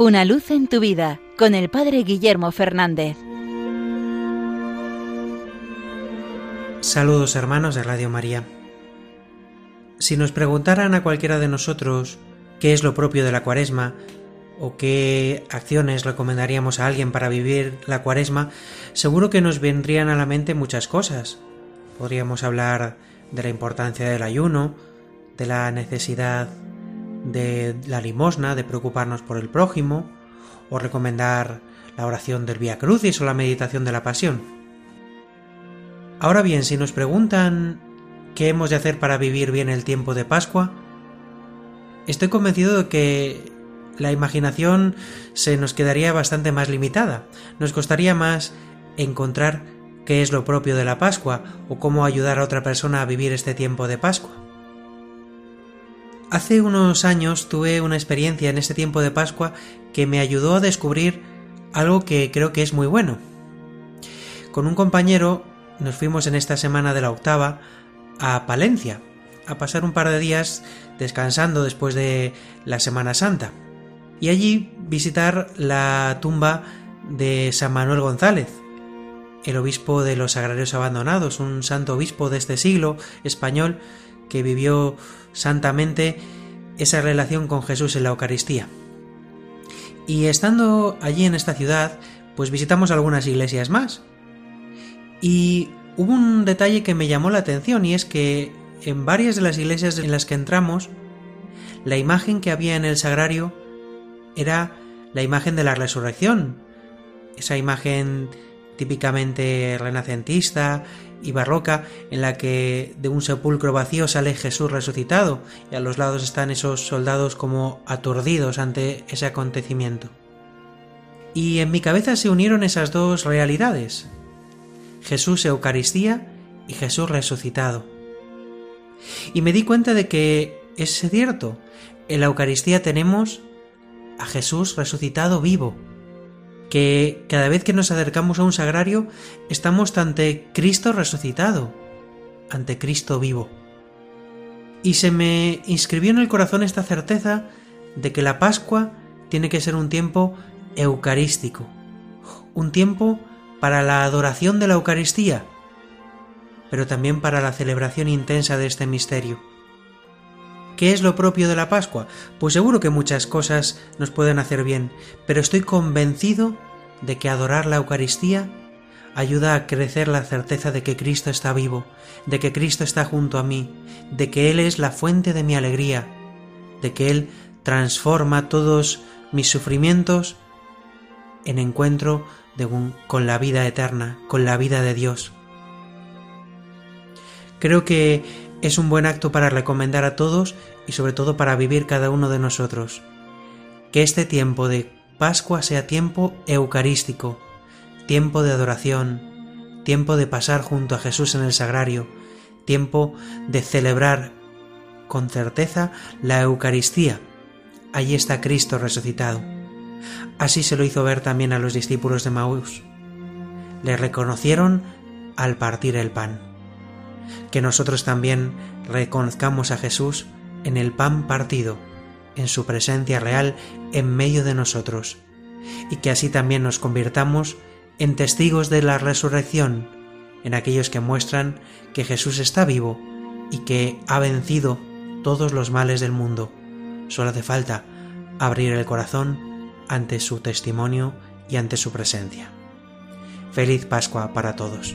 Una luz en tu vida con el Padre Guillermo Fernández. Saludos hermanos de Radio María. Si nos preguntaran a cualquiera de nosotros qué es lo propio de la cuaresma o qué acciones recomendaríamos a alguien para vivir la cuaresma, seguro que nos vendrían a la mente muchas cosas. Podríamos hablar de la importancia del ayuno, de la necesidad de la limosna, de preocuparnos por el prójimo, o recomendar la oración del Vía Crucis o la meditación de la Pasión. Ahora bien, si nos preguntan qué hemos de hacer para vivir bien el tiempo de Pascua, estoy convencido de que la imaginación se nos quedaría bastante más limitada. Nos costaría más encontrar qué es lo propio de la Pascua o cómo ayudar a otra persona a vivir este tiempo de Pascua. Hace unos años tuve una experiencia en este tiempo de Pascua que me ayudó a descubrir algo que creo que es muy bueno. Con un compañero nos fuimos en esta semana de la octava a Palencia, a pasar un par de días descansando después de la Semana Santa, y allí visitar la tumba de San Manuel González, el obispo de los agrarios abandonados, un santo obispo de este siglo español que vivió santamente esa relación con Jesús en la Eucaristía. Y estando allí en esta ciudad, pues visitamos algunas iglesias más. Y hubo un detalle que me llamó la atención y es que en varias de las iglesias en las que entramos, la imagen que había en el sagrario era la imagen de la resurrección, esa imagen típicamente renacentista y barroca en la que de un sepulcro vacío sale Jesús resucitado y a los lados están esos soldados como aturdidos ante ese acontecimiento. Y en mi cabeza se unieron esas dos realidades, Jesús Eucaristía y Jesús resucitado. Y me di cuenta de que es cierto, en la Eucaristía tenemos a Jesús resucitado vivo, que cada vez que nos acercamos a un sagrario estamos ante Cristo resucitado, ante Cristo vivo. Y se me inscribió en el corazón esta certeza de que la Pascua tiene que ser un tiempo eucarístico, un tiempo para la adoración de la Eucaristía, pero también para la celebración intensa de este misterio. ¿Qué es lo propio de la Pascua? Pues seguro que muchas cosas nos pueden hacer bien, pero estoy convencido de que adorar la Eucaristía ayuda a crecer la certeza de que Cristo está vivo, de que Cristo está junto a mí, de que Él es la fuente de mi alegría, de que Él transforma todos mis sufrimientos en encuentro con la vida eterna, con la vida de Dios. Creo que es un buen acto para recomendar a todos y sobre todo para vivir cada uno de nosotros. Que este tiempo de Pascua sea tiempo eucarístico, tiempo de adoración, tiempo de pasar junto a Jesús en el sagrario, tiempo de celebrar con certeza la Eucaristía. Allí está Cristo resucitado. Así se lo hizo ver también a los discípulos de Maús. Le reconocieron al partir el pan que nosotros también reconozcamos a Jesús en el pan partido, en su presencia real en medio de nosotros, y que así también nos convirtamos en testigos de la resurrección, en aquellos que muestran que Jesús está vivo y que ha vencido todos los males del mundo. Solo hace falta abrir el corazón ante su testimonio y ante su presencia. Feliz Pascua para todos.